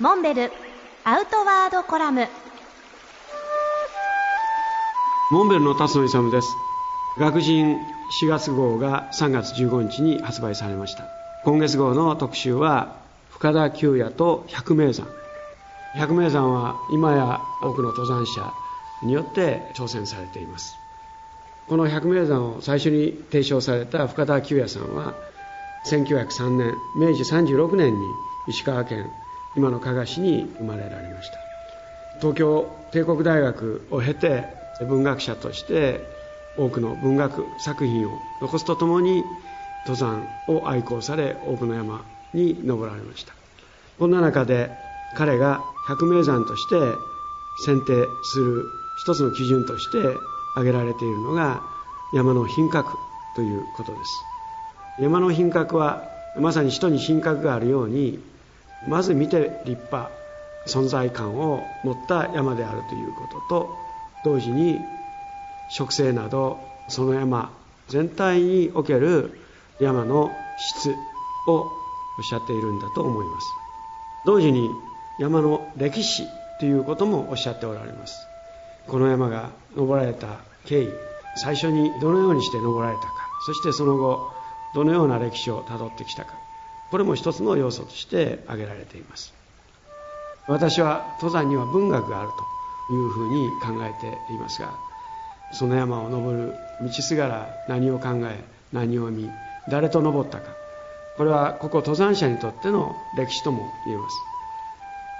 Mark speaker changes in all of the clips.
Speaker 1: モンベルアウトワードコラム。
Speaker 2: モンベルの辰野勇です。学人4月号が3月15日に発売されました。今月号の特集は深田久也と百名山。百名山は今や多くの登山者によって挑戦されています。この百名山を最初に提唱された深田久也さんは1903年明治36年に石川県今の加賀市に生まれられました。東京帝国大学を経て文学者として多くの文学作品を残すとともに登山を愛好され多くの山に登られました。こんな中で彼が百名山として選定する一つの基準として挙げられているのが山の品格ということです。山の品格はまさに人に品格があるようにまず見て立派存在感を持った山であるということと同時に植生などその山全体における山の質をおっしゃっているんだと思います。同時に山の歴史ということもおっしゃっておられます。この山が登られた経緯最初にどのようにして登られたかそしてその後どのような歴史をたどってきたか。これも一つの要素として挙げられています。私は登山には文学があるというふうに考えていますがその山を登る道すがら何を考え何を見誰と登ったかこれはここ登山者にとっての歴史とも言えます。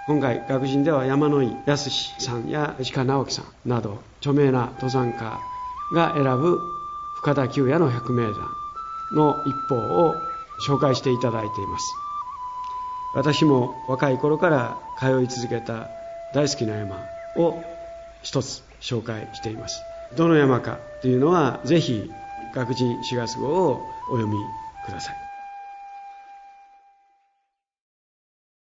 Speaker 2: 今回学人では山野井康さんや石川直樹さんなど著名な登山家が選ぶ深田久也の百名山の一方を紹介していただいています。私も若い頃から通い続けた大好きな山を一つ紹介しています。どの山かというのはぜひ学人4月号をお読みください。